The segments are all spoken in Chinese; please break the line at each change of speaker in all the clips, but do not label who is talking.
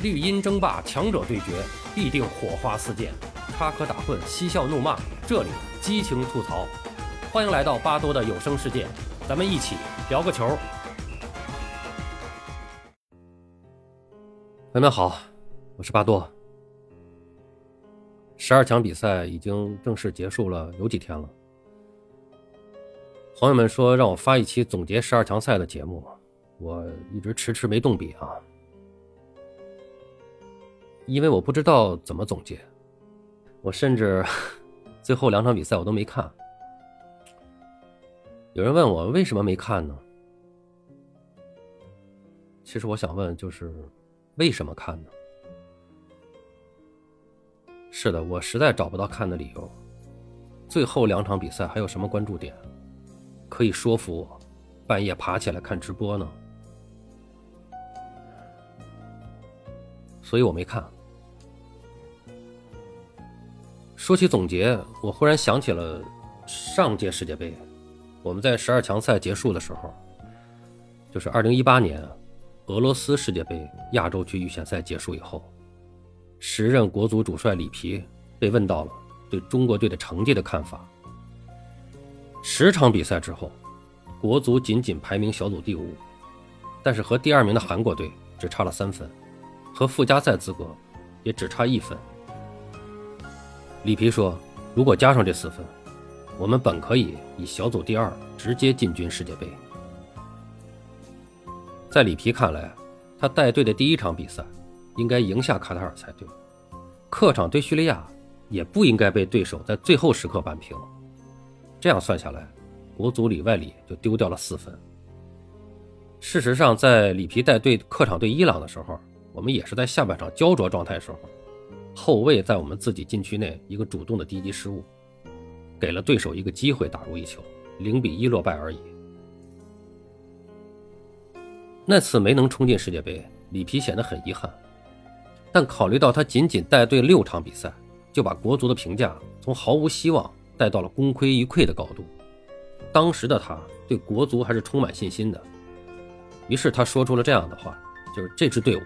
绿茵争霸，强者对决，必定火花四溅；插科打诨，嬉笑怒骂，这里激情吐槽。欢迎来到巴多的有声世界，咱们一起聊个球。朋友们好，我是巴多。十二强比赛已经正式结束了，有几天了。朋友们说让我发一期总结十二强赛的节目，我一直迟迟没动笔啊。因为我不知道怎么总结，我甚至 最后两场比赛我都没看。有人问我为什么没看呢？其实我想问，就是为什么看呢？是的，我实在找不到看的理由。最后两场比赛还有什么关注点可以说服我半夜爬起来看直播呢？所以我没看。说起总结，我忽然想起了上届世界杯，我们在十二强赛结束的时候，就是二零一八年俄罗斯世界杯亚洲区预选赛结束以后，时任国足主帅里皮被问到了对中国队的成绩的看法。十场比赛之后，国足仅仅排名小组第五，但是和第二名的韩国队只差了三分，和附加赛资格也只差一分。里皮说：“如果加上这四分，我们本可以以小组第二直接进军世界杯。”在里皮看来，他带队的第一场比赛应该赢下卡塔尔才对，客场对叙利亚也不应该被对手在最后时刻扳平。这样算下来，国足里外里就丢掉了四分。事实上，在里皮带队客场对伊朗的时候，我们也是在下半场焦灼状态时候。后卫在我们自己禁区内一个主动的低级失误，给了对手一个机会打入一球，零比一落败而已。那次没能冲进世界杯，里皮显得很遗憾。但考虑到他仅仅带队六场比赛，就把国足的评价从毫无希望带到了功亏一篑的高度。当时的他对国足还是充满信心的，于是他说出了这样的话：就是这支队伍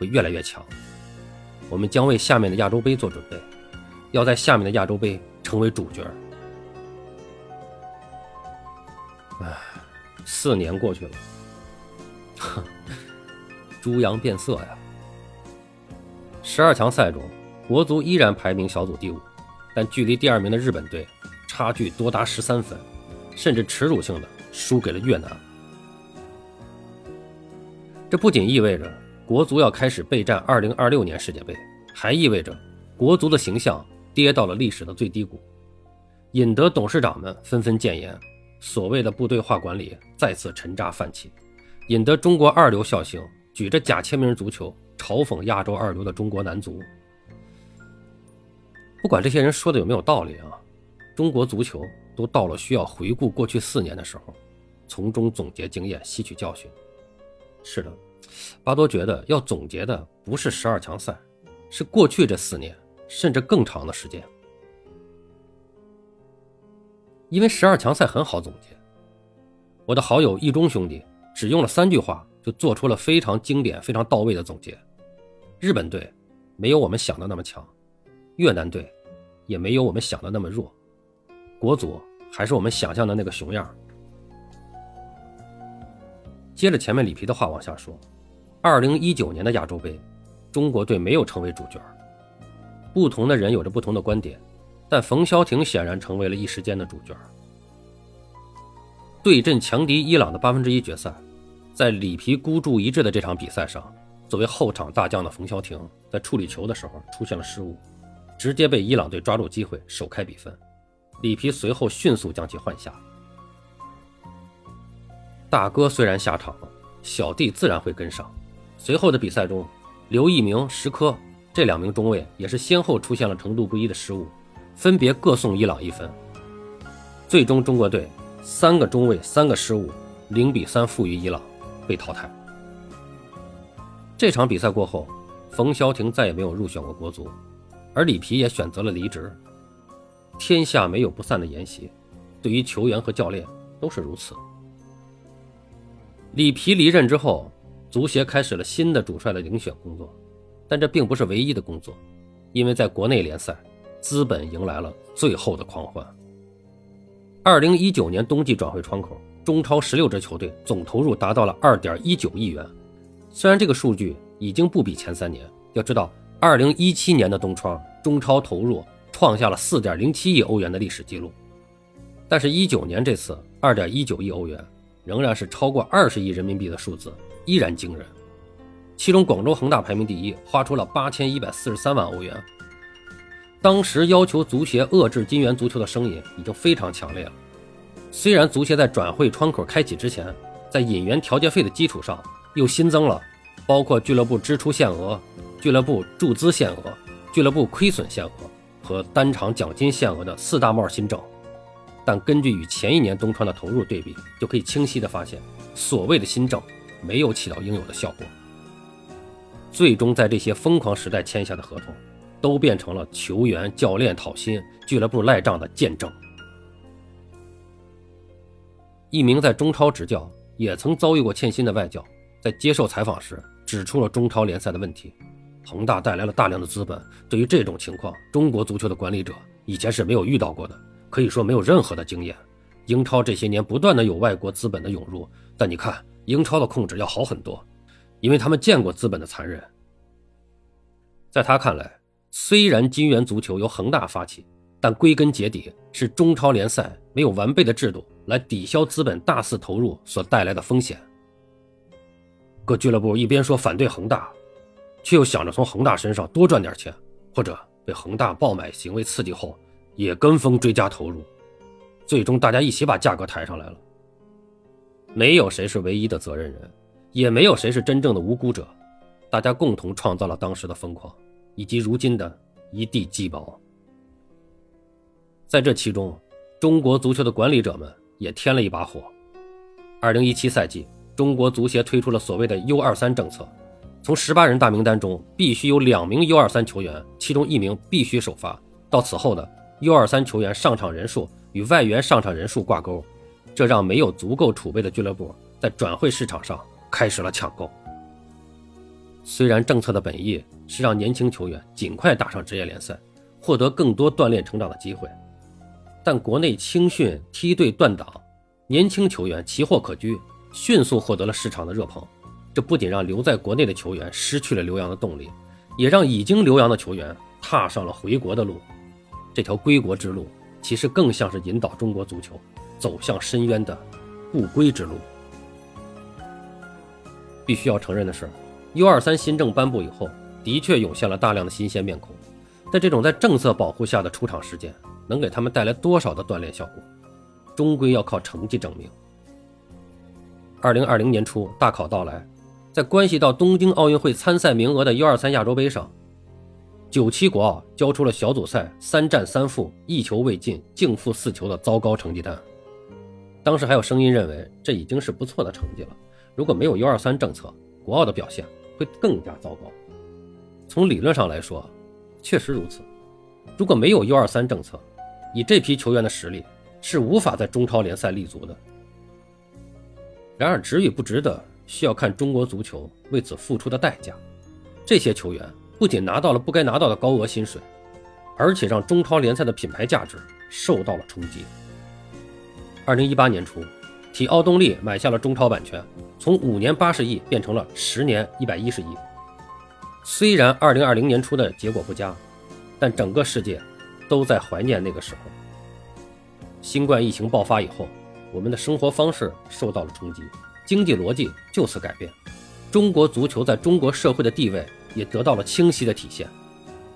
会越来越强。我们将为下面的亚洲杯做准备，要在下面的亚洲杯成为主角。唉，四年过去了，哼，猪羊变色呀！十二强赛中，国足依然排名小组第五，但距离第二名的日本队差距多达十三分，甚至耻辱性的输给了越南。这不仅意味着。国足要开始备战2026年世界杯，还意味着国足的形象跌到了历史的最低谷，引得董事长们纷纷谏言，所谓的部队化管理再次沉渣泛起，引得中国二流笑星举着假签名足球嘲讽亚洲二流的中国男足。不管这些人说的有没有道理啊，中国足球都到了需要回顾过去四年的时候，从中总结经验，吸取教训。是的。巴多觉得要总结的不是十二强赛，是过去这四年，甚至更长的时间。因为十二强赛很好总结。我的好友易中兄弟只用了三句话就做出了非常经典、非常到位的总结：日本队没有我们想的那么强，越南队也没有我们想的那么弱，国足还是我们想象的那个熊样。接着前面里皮的话往下说。二零一九年的亚洲杯，中国队没有成为主角。不同的人有着不同的观点，但冯潇霆显然成为了一时间的主角。对阵强敌伊朗的八分之一决赛，在里皮孤注一掷的这场比赛上，作为后场大将的冯潇霆在处理球的时候出现了失误，直接被伊朗队抓住机会首开比分。里皮随后迅速将其换下。大哥虽然下场了，小弟自然会跟上。随后的比赛中，刘一鸣、石科这两名中卫也是先后出现了程度不一的失误，分别各送伊朗一分。最终，中国队三个中卫三个失误，零比三负于伊朗，被淘汰。这场比赛过后，冯潇霆再也没有入选过国足，而里皮也选择了离职。天下没有不散的筵席，对于球员和教练都是如此。里皮离任之后。足协开始了新的主帅的遴选工作，但这并不是唯一的工作，因为在国内联赛，资本迎来了最后的狂欢。二零一九年冬季转会窗口，中超十六支球队总投入达到了二点一九亿元。虽然这个数据已经不比前三年，要知道，二零一七年的冬窗中超投入创下了四点零七亿欧元的历史记录，但是，一九年这次二点一九亿欧元仍然是超过二十亿人民币的数字，依然惊人。其中，广州恒大排名第一，花出了八千一百四十三万欧元。当时要求足协遏制金元足球的声音已经非常强烈了。虽然足协在转会窗口开启之前，在引援调节费的基础上又新增了包括俱乐部支出限额、俱乐部注资限额、俱乐部亏损限额和单场奖金限额的四大帽新政，但根据与前一年冬窗的投入对比，就可以清晰的发现，所谓的新政没有起到应有的效果。最终，在这些疯狂时代签下的合同，都变成了球员、教练讨薪、俱乐部赖账的见证。一名在中超执教、也曾遭遇过欠薪的外教，在接受采访时指出了中超联赛的问题：恒大带来了大量的资本，对于这种情况，中国足球的管理者以前是没有遇到过的，可以说没有任何的经验。英超这些年不断的有外国资本的涌入，但你看英超的控制要好很多。因为他们见过资本的残忍，在他看来，虽然金元足球由恒大发起，但归根结底是中超联赛没有完备的制度来抵消资本大肆投入所带来的风险。各俱乐部一边说反对恒大，却又想着从恒大身上多赚点钱，或者被恒大爆买行为刺激后，也跟风追加投入，最终大家一起把价格抬上来了。没有谁是唯一的责任人。也没有谁是真正的无辜者，大家共同创造了当时的疯狂，以及如今的一地鸡毛。在这其中，中国足球的管理者们也添了一把火。二零一七赛季，中国足协推出了所谓的 U 二三政策，从十八人大名单中必须有两名 U 二三球员，其中一名必须首发。到此后的 U 二三球员上场人数与外援上场人数挂钩，这让没有足够储备的俱乐部在转会市场上。开始了抢购。虽然政策的本意是让年轻球员尽快打上职业联赛，获得更多锻炼成长的机会，但国内青训梯队断档，年轻球员奇货可居，迅速获得了市场的热捧。这不仅让留在国内的球员失去了留洋的动力，也让已经留洋的球员踏上了回国的路。这条归国之路，其实更像是引导中国足球走向深渊的不归之路。必须要承认的是，U23 新政颁布以后，的确涌现了大量的新鲜面孔。但这种在政策保护下的出场时间，能给他们带来多少的锻炼效果，终归要靠成绩证明。二零二零年初，大考到来，在关系到东京奥运会参赛名额的 U23 亚洲杯上，九七国奥交出了小组赛三战三负、一球未进、净负四球的糟糕成绩单。当时还有声音认为，这已经是不错的成绩了。如果没有 U 二三政策，国奥的表现会更加糟糕。从理论上来说，确实如此。如果没有 U 二三政策，以这批球员的实力，是无法在中超联赛立足的。然而，值与不值得，需要看中国足球为此付出的代价。这些球员不仅拿到了不该拿到的高额薪水，而且让中超联赛的品牌价值受到了冲击。二零一八年初。体奥动力买下了中超版权，从五年八十亿变成了十年一百一十亿。虽然二零二零年初的结果不佳，但整个世界都在怀念那个时候。新冠疫情爆发以后，我们的生活方式受到了冲击，经济逻辑就此改变。中国足球在中国社会的地位也得到了清晰的体现。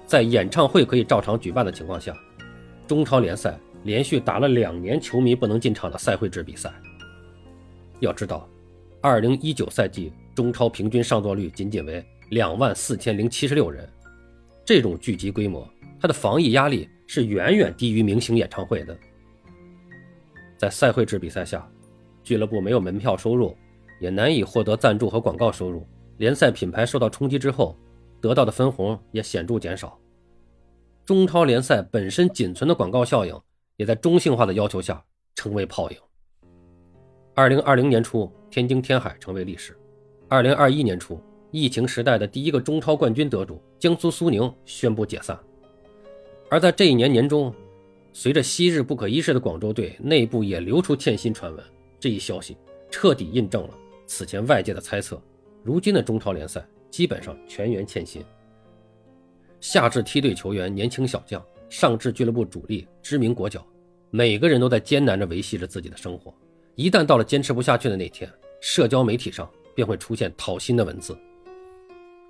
在演唱会可以照常举办的情况下，中超联赛连续打了两年球迷不能进场的赛会制比赛。要知道，二零一九赛季中超平均上座率仅仅为两万四千零七十六人，这种聚集规模，它的防疫压力是远远低于明星演唱会的。在赛会制比赛下，俱乐部没有门票收入，也难以获得赞助和广告收入。联赛品牌受到冲击之后，得到的分红也显著减少。中超联赛本身仅存的广告效应，也在中性化的要求下成为泡影。二零二零年初，天津天海成为历史；二零二一年初，疫情时代的第一个中超冠军得主江苏苏宁宣布解散。而在这一年年中，随着昔日不可一世的广州队内部也流出欠薪传闻，这一消息彻底印证了此前外界的猜测：如今的中超联赛基本上全员欠薪。下至梯队球员、年轻小将，上至俱乐部主力、知名国脚，每个人都在艰难着维系着自己的生活。一旦到了坚持不下去的那天，社交媒体上便会出现讨薪的文字。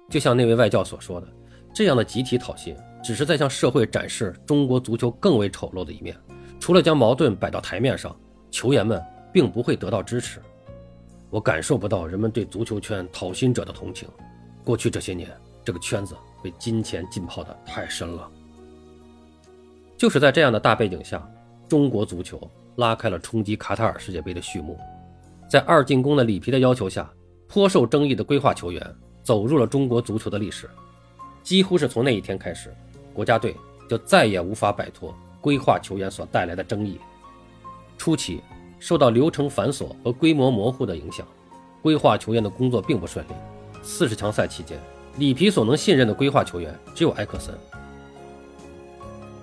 就像那位外教所说的，这样的集体讨薪，只是在向社会展示中国足球更为丑陋的一面。除了将矛盾摆到台面上，球员们并不会得到支持。我感受不到人们对足球圈讨薪者的同情。过去这些年，这个圈子被金钱浸泡的太深了。就是在这样的大背景下，中国足球拉开了冲击卡塔尔世界杯的序幕。在二进宫的里皮的要求下，颇受争议的规划球员。走入了中国足球的历史，几乎是从那一天开始，国家队就再也无法摆脱规划球员所带来的争议。初期受到流程繁琐和规模模糊的影响，规划球员的工作并不顺利。四十强赛期间，里皮所能信任的规划球员只有埃克森，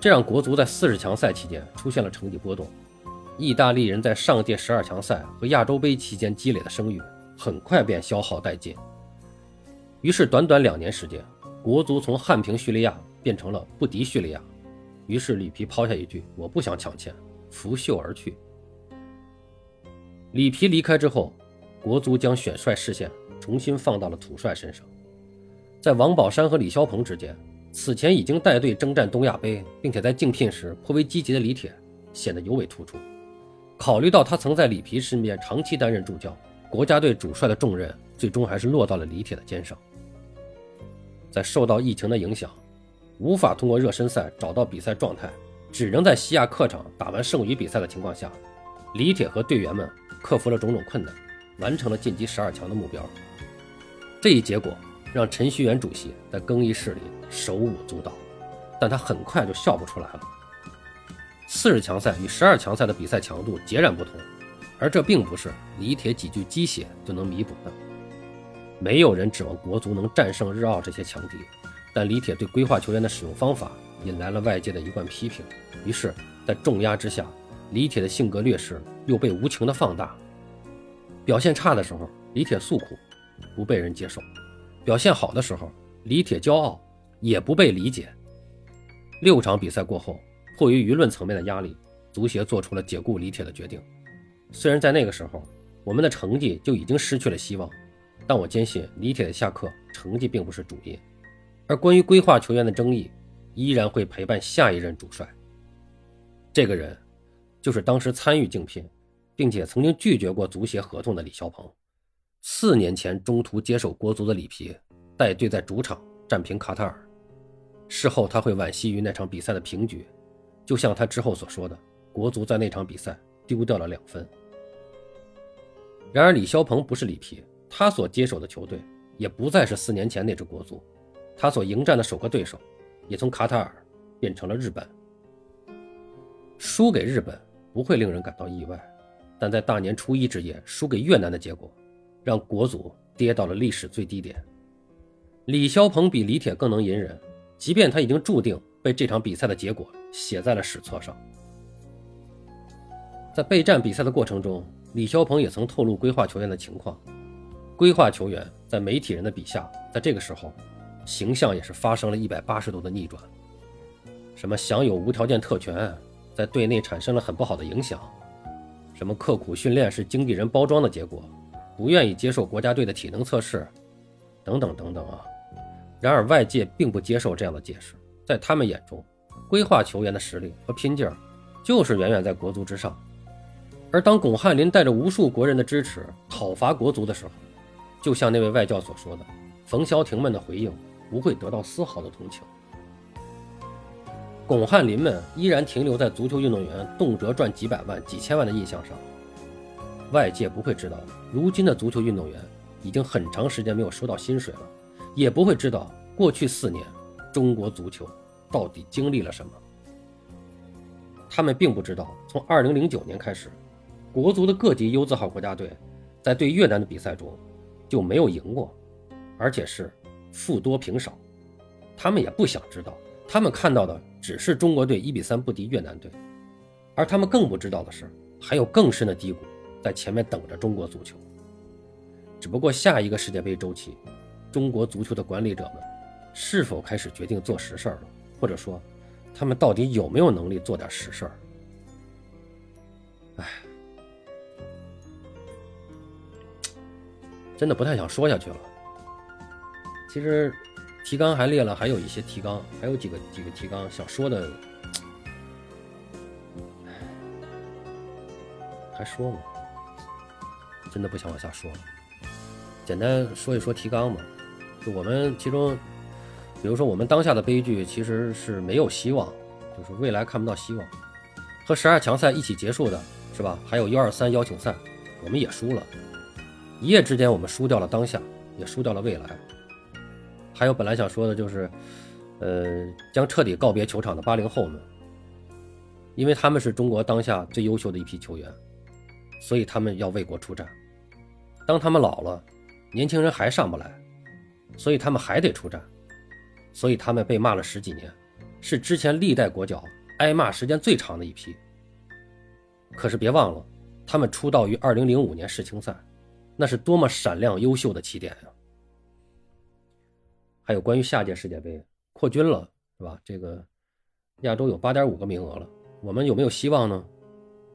这让国足在四十强赛期间出现了成绩波动。意大利人在上届十二强赛和亚洲杯期间积累的声誉，很快便消耗殆尽。于是，短短两年时间，国足从汉平叙利亚变成了不敌叙利亚。于是，里皮抛下一句：“我不想抢钱，拂袖而去。”里皮离开之后，国足将选帅视线重新放到了土帅身上。在王宝山和李霄鹏之间，此前已经带队征战东亚杯，并且在竞聘时颇为积极的李铁显得尤为突出。考虑到他曾在里皮身边长期担任助教，国家队主帅的重任最终还是落到了李铁的肩上。在受到疫情的影响，无法通过热身赛找到比赛状态，只能在西亚客场打完剩余比赛的情况下，李铁和队员们克服了种种困难，完成了晋级十二强的目标。这一结果让陈戌源主席在更衣室里手舞足蹈，但他很快就笑不出来了。四十强赛与十二强赛的比赛强度截然不同，而这并不是李铁几句鸡血就能弥补的。没有人指望国足能战胜日澳这些强敌，但李铁对规划球员的使用方法引来了外界的一贯批评。于是，在重压之下，李铁的性格劣势又被无情的放大。表现差的时候，李铁诉苦，不被人接受；表现好的时候，李铁骄傲，也不被理解。六场比赛过后，迫于舆论层面的压力，足协做出了解雇李铁的决定。虽然在那个时候，我们的成绩就已经失去了希望。但我坚信李铁的下课成绩并不是主因，而关于规划球员的争议依然会陪伴下一任主帅。这个人就是当时参与竞聘，并且曾经拒绝过足协合同的李霄鹏。四年前中途接手国足的里皮带队在主场战平卡塔尔，事后他会惋惜于那场比赛的平局，就像他之后所说的，国足在那场比赛丢掉了两分。然而李霄鹏不是里皮。他所接手的球队也不再是四年前那支国足，他所迎战的首个对手也从卡塔尔变成了日本。输给日本不会令人感到意外，但在大年初一之夜输给越南的结果，让国足跌到了历史最低点。李霄鹏比李铁更能隐忍，即便他已经注定被这场比赛的结果写在了史册上。在备战比赛的过程中，李霄鹏也曾透露规划球员的情况。规划球员在媒体人的笔下，在这个时候，形象也是发生了一百八十度的逆转。什么享有无条件特权，在队内产生了很不好的影响；什么刻苦训练是经纪人包装的结果，不愿意接受国家队的体能测试，等等等等啊。然而外界并不接受这样的解释，在他们眼中，规划球员的实力和拼劲儿，就是远远在国足之上。而当巩汉林带着无数国人的支持讨伐国足的时候，就像那位外教所说的，冯潇霆们的回应不会得到丝毫的同情。巩汉林们依然停留在足球运动员动辄赚几百万、几千万的印象上。外界不会知道，如今的足球运动员已经很长时间没有收到薪水了，也不会知道过去四年中国足球到底经历了什么。他们并不知道，从2009年开始，国足的各级 U 字号国家队在对越南的比赛中。就没有赢过，而且是负多平少。他们也不想知道，他们看到的只是中国队一比三不敌越南队，而他们更不知道的是，还有更深的低谷在前面等着中国足球。只不过下一个世界杯周期，中国足球的管理者们是否开始决定做实事了，或者说，他们到底有没有能力做点实事儿？哎，真的不太想说下去了。其实。提纲还列了，还有一些提纲，还有几个几个提纲想说的，还说吗？真的不想往下说了。简单说一说提纲吧。就我们其中，比如说我们当下的悲剧其实是没有希望，就是未来看不到希望。和十二强赛一起结束的是吧？还有幺二三邀请赛，我们也输了。一夜之间，我们输掉了当下，也输掉了未来。还有本来想说的就是，呃，将彻底告别球场的八零后们，因为他们是中国当下最优秀的一批球员，所以他们要为国出战。当他们老了，年轻人还上不来，所以他们还得出战。所以他们被骂了十几年，是之前历代国脚挨骂时间最长的一批。可是别忘了，他们出道于二零零五年世青赛，那是多么闪亮优秀的起点呀！还有关于下届世界杯扩军了，是吧？这个亚洲有八点五个名额了，我们有没有希望呢？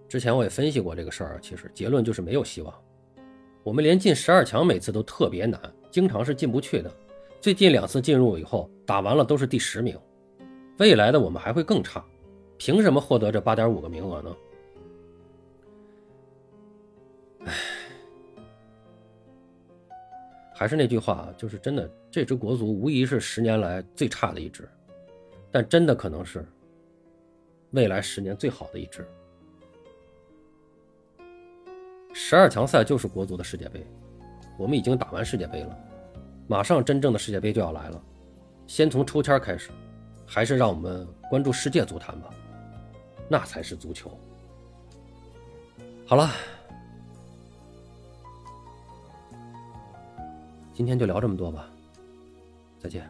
之前我也分析过这个事儿，其实结论就是没有希望。我们连进十二强每次都特别难，经常是进不去的。最近两次进入以后，打完了都是第十名，未来的我们还会更差，凭什么获得这八点五个名额呢？唉。还是那句话啊，就是真的，这支国足无疑是十年来最差的一支，但真的可能是未来十年最好的一支。十二强赛就是国足的世界杯，我们已经打完世界杯了，马上真正的世界杯就要来了。先从抽签开始，还是让我们关注世界足坛吧，那才是足球。好了。今天就聊这么多吧，再见。